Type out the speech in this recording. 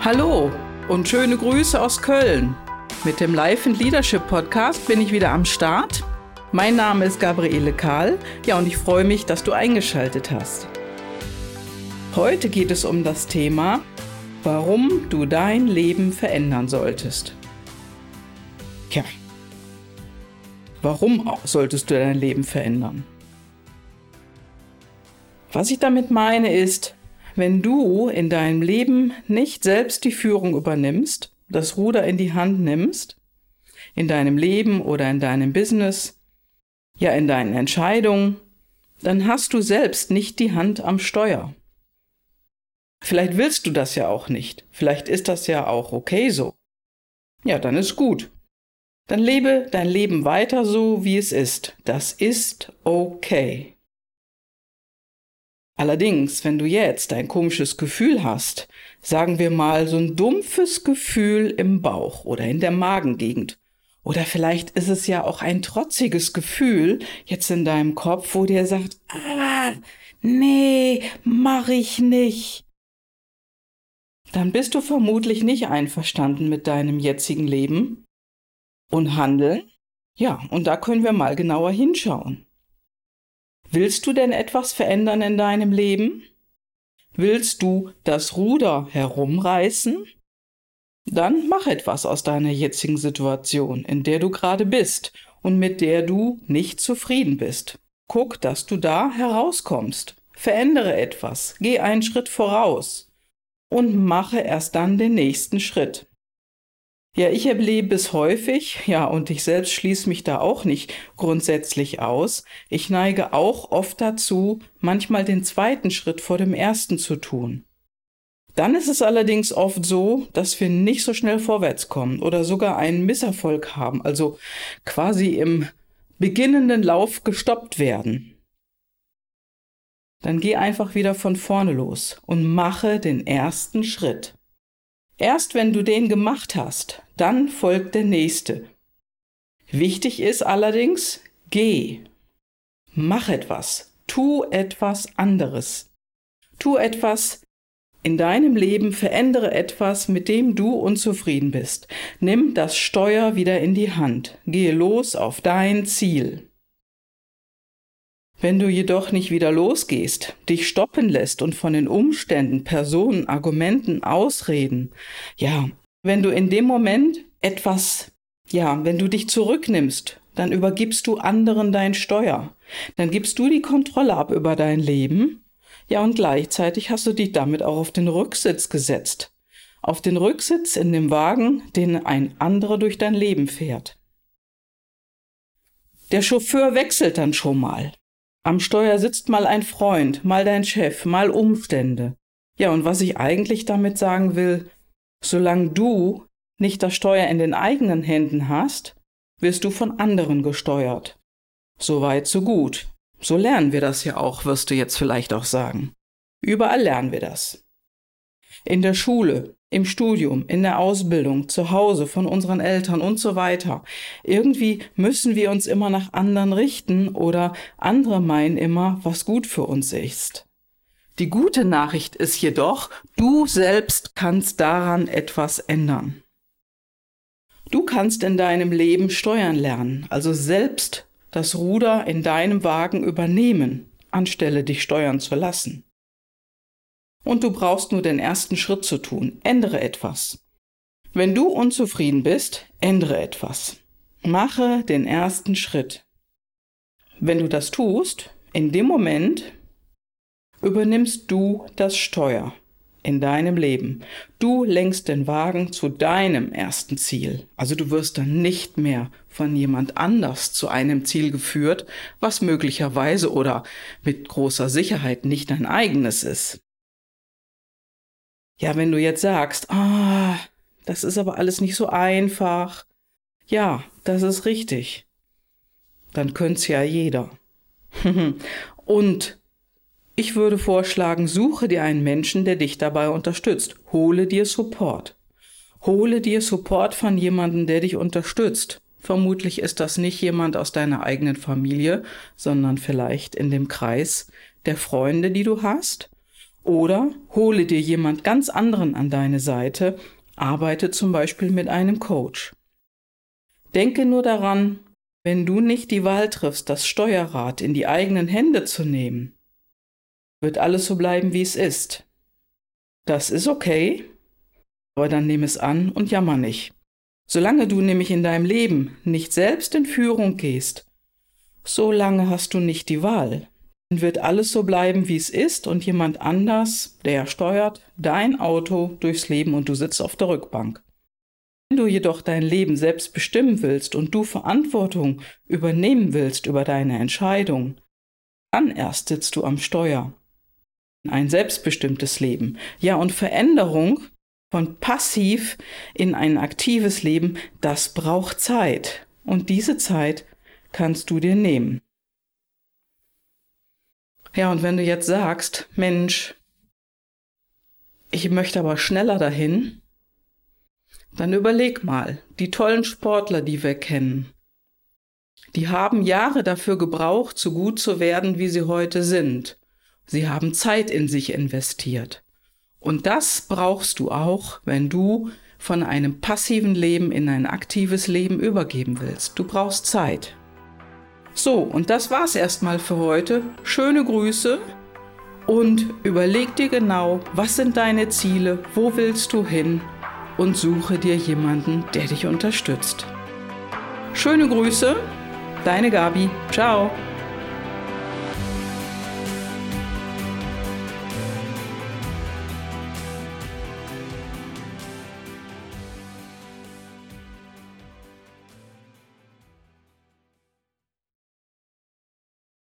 Hallo und schöne Grüße aus Köln. Mit dem Life and Leadership Podcast bin ich wieder am Start. Mein Name ist Gabriele Kahl. Ja, und ich freue mich, dass du eingeschaltet hast. Heute geht es um das Thema, warum du dein Leben verändern solltest. Tja, warum solltest du dein Leben verändern? Was ich damit meine ist, wenn du in deinem Leben nicht selbst die Führung übernimmst, das Ruder in die Hand nimmst, in deinem Leben oder in deinem Business, ja in deinen Entscheidungen, dann hast du selbst nicht die Hand am Steuer. Vielleicht willst du das ja auch nicht. Vielleicht ist das ja auch okay so. Ja, dann ist gut. Dann lebe dein Leben weiter so, wie es ist. Das ist okay. Allerdings, wenn du jetzt ein komisches Gefühl hast, sagen wir mal so ein dumpfes Gefühl im Bauch oder in der Magengegend, oder vielleicht ist es ja auch ein trotziges Gefühl jetzt in deinem Kopf, wo dir sagt, ah, nee, mach ich nicht. Dann bist du vermutlich nicht einverstanden mit deinem jetzigen Leben und Handeln. Ja, und da können wir mal genauer hinschauen. Willst du denn etwas verändern in deinem Leben? Willst du das Ruder herumreißen? Dann mach etwas aus deiner jetzigen Situation, in der du gerade bist und mit der du nicht zufrieden bist. Guck, dass du da herauskommst. Verändere etwas, geh einen Schritt voraus und mache erst dann den nächsten Schritt. Ja, ich erlebe es häufig, ja, und ich selbst schließe mich da auch nicht grundsätzlich aus. Ich neige auch oft dazu, manchmal den zweiten Schritt vor dem ersten zu tun. Dann ist es allerdings oft so, dass wir nicht so schnell vorwärts kommen oder sogar einen Misserfolg haben, also quasi im beginnenden Lauf gestoppt werden. Dann geh einfach wieder von vorne los und mache den ersten Schritt. Erst wenn du den gemacht hast, dann folgt der nächste. Wichtig ist allerdings, geh. Mach etwas. Tu etwas anderes. Tu etwas in deinem Leben, verändere etwas, mit dem du unzufrieden bist. Nimm das Steuer wieder in die Hand. Gehe los auf dein Ziel. Wenn du jedoch nicht wieder losgehst, dich stoppen lässt und von den Umständen, Personen, Argumenten, Ausreden, ja, wenn du in dem Moment etwas, ja, wenn du dich zurücknimmst, dann übergibst du anderen dein Steuer. Dann gibst du die Kontrolle ab über dein Leben. Ja, und gleichzeitig hast du dich damit auch auf den Rücksitz gesetzt. Auf den Rücksitz in dem Wagen, den ein anderer durch dein Leben fährt. Der Chauffeur wechselt dann schon mal. Am Steuer sitzt mal ein Freund, mal dein Chef, mal Umstände. Ja, und was ich eigentlich damit sagen will, solange du nicht das Steuer in den eigenen Händen hast, wirst du von anderen gesteuert. So weit, so gut. So lernen wir das ja auch, wirst du jetzt vielleicht auch sagen. Überall lernen wir das. In der Schule, im Studium, in der Ausbildung, zu Hause, von unseren Eltern und so weiter. Irgendwie müssen wir uns immer nach anderen richten oder andere meinen immer, was gut für uns ist. Die gute Nachricht ist jedoch, du selbst kannst daran etwas ändern. Du kannst in deinem Leben steuern lernen, also selbst das Ruder in deinem Wagen übernehmen, anstelle dich steuern zu lassen. Und du brauchst nur den ersten Schritt zu tun. Ändere etwas. Wenn du unzufrieden bist, ändere etwas. Mache den ersten Schritt. Wenn du das tust, in dem Moment übernimmst du das Steuer in deinem Leben. Du lenkst den Wagen zu deinem ersten Ziel. Also du wirst dann nicht mehr von jemand anders zu einem Ziel geführt, was möglicherweise oder mit großer Sicherheit nicht dein eigenes ist. Ja, wenn du jetzt sagst, ah, das ist aber alles nicht so einfach. Ja, das ist richtig. Dann könnte ja jeder. Und ich würde vorschlagen, suche dir einen Menschen, der dich dabei unterstützt. Hole dir Support. Hole dir Support von jemandem, der dich unterstützt. Vermutlich ist das nicht jemand aus deiner eigenen Familie, sondern vielleicht in dem Kreis der Freunde, die du hast Oder hole dir jemand ganz anderen an deine Seite, arbeite zum Beispiel mit einem Coach. Denke nur daran, wenn du nicht die Wahl triffst, das Steuerrad in die eigenen Hände zu nehmen, wird alles so bleiben, wie es ist. Das ist okay, aber dann nimm es an und jammer nicht. Solange du nämlich in deinem Leben nicht selbst in Führung gehst, solange hast du nicht die Wahl. Wird alles so bleiben, wie es ist und jemand anders, der steuert dein Auto durchs Leben und du sitzt auf der Rückbank. Wenn du jedoch dein Leben selbst bestimmen willst und du Verantwortung übernehmen willst über deine Entscheidung, dann erst sitzt du am Steuer. Ein selbstbestimmtes Leben. Ja, und Veränderung von passiv in ein aktives Leben, das braucht Zeit. Und diese Zeit kannst du dir nehmen. Ja, und wenn du jetzt sagst, Mensch, ich möchte aber schneller dahin, dann überleg mal, die tollen Sportler, die wir kennen, die haben Jahre dafür gebraucht, so gut zu werden, wie sie heute sind. Sie haben Zeit in sich investiert. Und das brauchst du auch, wenn du von einem passiven Leben in ein aktives Leben übergeben willst. Du brauchst Zeit. So, und das war's erstmal für heute. Schöne Grüße und überleg dir genau, was sind deine Ziele, wo willst du hin und suche dir jemanden, der dich unterstützt. Schöne Grüße, deine Gabi. Ciao.